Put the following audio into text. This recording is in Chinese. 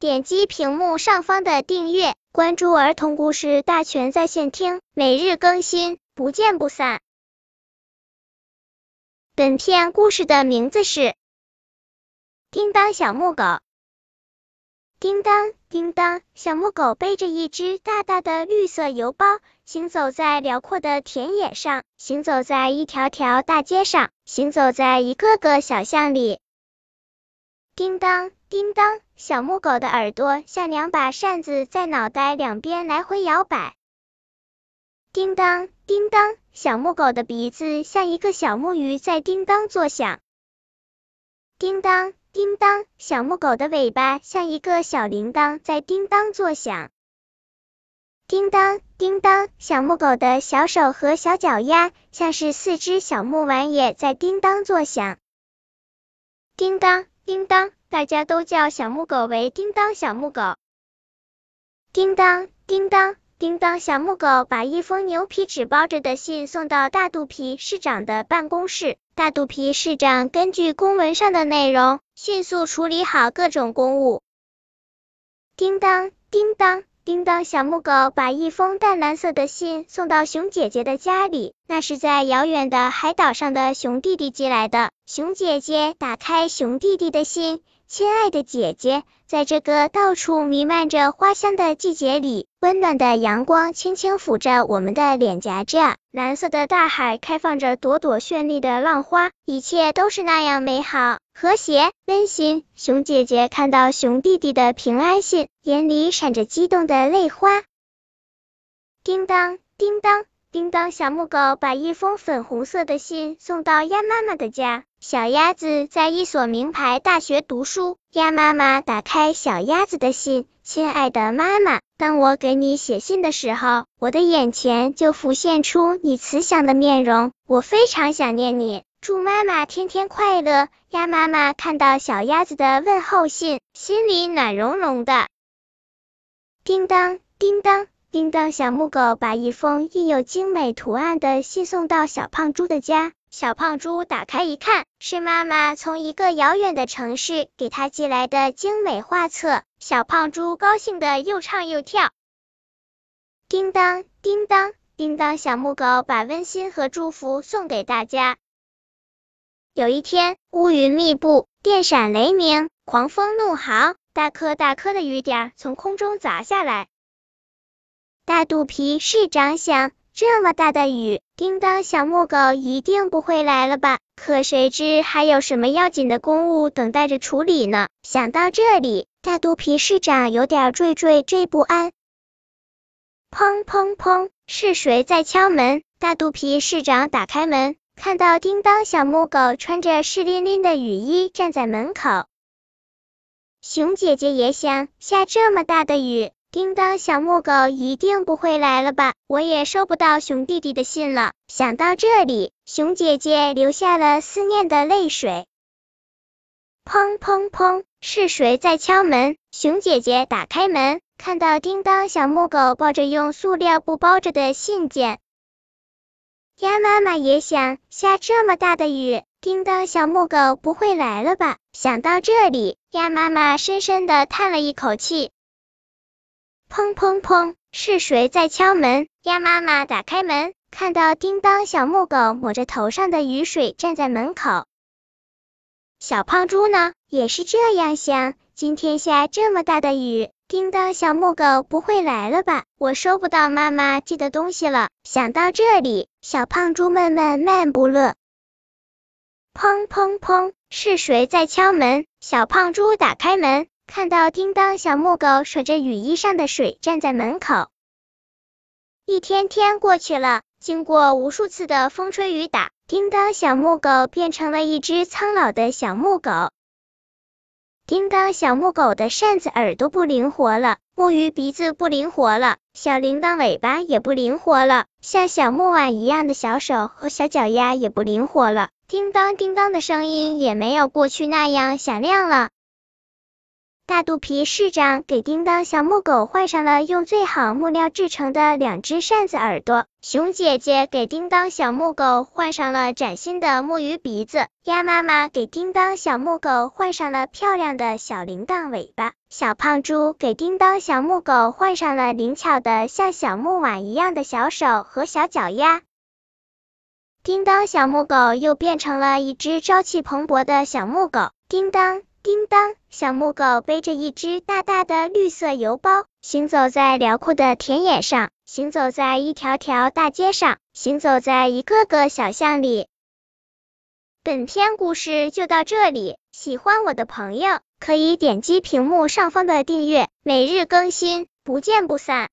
点击屏幕上方的订阅，关注儿童故事大全在线听，每日更新，不见不散。本片故事的名字是《叮当小木狗》。叮当，叮当，小木狗背着一只大大的绿色邮包，行走在辽阔的田野上，行走在一条条大街上，行走在一个个小巷里。叮当，叮当，小木狗的耳朵像两把扇子，在脑袋两边来回摇摆。叮当，叮当，小木狗的鼻子像一个小木鱼，在叮当作响。叮当，叮当，小木狗的尾巴像一个小铃铛，在叮当作响。叮当，叮当，小木狗的小手和小脚丫像是四只小木玩也，在叮当作响。叮当。叮当，大家都叫小木狗为叮当小木狗。叮当，叮当，叮当，小木狗把一封牛皮纸包着的信送到大肚皮市长的办公室。大肚皮市长根据公文上的内容，迅速处理好各种公务。叮当，叮当。叮当小木狗把一封淡蓝色的信送到熊姐姐的家里，那是在遥远的海岛上的熊弟弟寄来的。熊姐姐打开熊弟弟的信。亲爱的姐姐，在这个到处弥漫着花香的季节里，温暖的阳光轻轻抚着我们的脸颊，这蓝色的大海开放着朵朵绚丽的浪花，一切都是那样美好、和谐、温馨。熊姐姐看到熊弟弟的平安信，眼里闪着激动的泪花。叮当，叮当。叮当小木狗把一封粉红色的信送到鸭妈妈的家。小鸭子在一所名牌大学读书。鸭妈妈打开小鸭子的信，亲爱的妈妈，当我给你写信的时候，我的眼前就浮现出你慈祥的面容，我非常想念你。祝妈妈天天快乐。鸭妈妈看到小鸭子的问候信，心里暖融融的。叮当，叮当。叮当小木狗把一封印有精美图案的信送到小胖猪的家。小胖猪打开一看，是妈妈从一个遥远的城市给他寄来的精美画册。小胖猪高兴的又唱又跳。叮当，叮当，叮当小木狗把温馨和祝福送给大家。有一天，乌云密布，电闪雷鸣，狂风怒号，大颗大颗的雨点从空中砸下来。大肚皮市长想，这么大的雨，叮当小木狗一定不会来了吧？可谁知还有什么要紧的公务等待着处理呢？想到这里，大肚皮市长有点惴惴惴不安。砰砰砰，是谁在敲门？大肚皮市长打开门，看到叮当小木狗穿着湿淋淋的雨衣站在门口。熊姐姐也想，下这么大的雨。叮当小木狗一定不会来了吧？我也收不到熊弟弟的信了。想到这里，熊姐姐流下了思念的泪水。砰砰砰，是谁在敲门？熊姐姐打开门，看到叮当小木狗抱着用塑料布包着的信件。鸭妈妈也想，下这么大的雨，叮当小木狗不会来了吧？想到这里，鸭妈妈深深的叹了一口气。砰砰砰！是谁在敲门？鸭妈妈打开门，看到叮当小木狗抹着头上的雨水站在门口。小胖猪呢，也是这样想。今天下这么大的雨，叮当小木狗不会来了吧？我收不到妈妈寄的东西了。想到这里，小胖猪闷闷闷不乐。砰砰砰！是谁在敲门？小胖猪打开门。看到叮当小木狗甩着雨衣上的水站在门口，一天天过去了，经过无数次的风吹雨打，叮当小木狗变成了一只苍老的小木狗。叮当小木狗的扇子耳朵不灵活了，木鱼鼻子不灵活了，小铃铛尾巴也不灵活了，像小木碗一样的小手和小脚丫也不灵活了，叮当叮当的声音也没有过去那样响亮了。大肚皮市长给叮当小木狗换上了用最好木料制成的两只扇子耳朵，熊姐姐给叮当小木狗换上了崭新的木鱼鼻子，鸭妈妈给叮当小木狗换上了漂亮的小铃铛尾巴，小胖猪给叮当小木狗换上了灵巧的像小木碗一样的小手和小脚丫。叮当小木狗又变成了一只朝气蓬勃的小木狗，叮当。叮当，小木狗背着一只大大的绿色邮包，行走在辽阔的田野上，行走在一条条大街上，行走在一个个小巷里。本篇故事就到这里，喜欢我的朋友可以点击屏幕上方的订阅，每日更新，不见不散。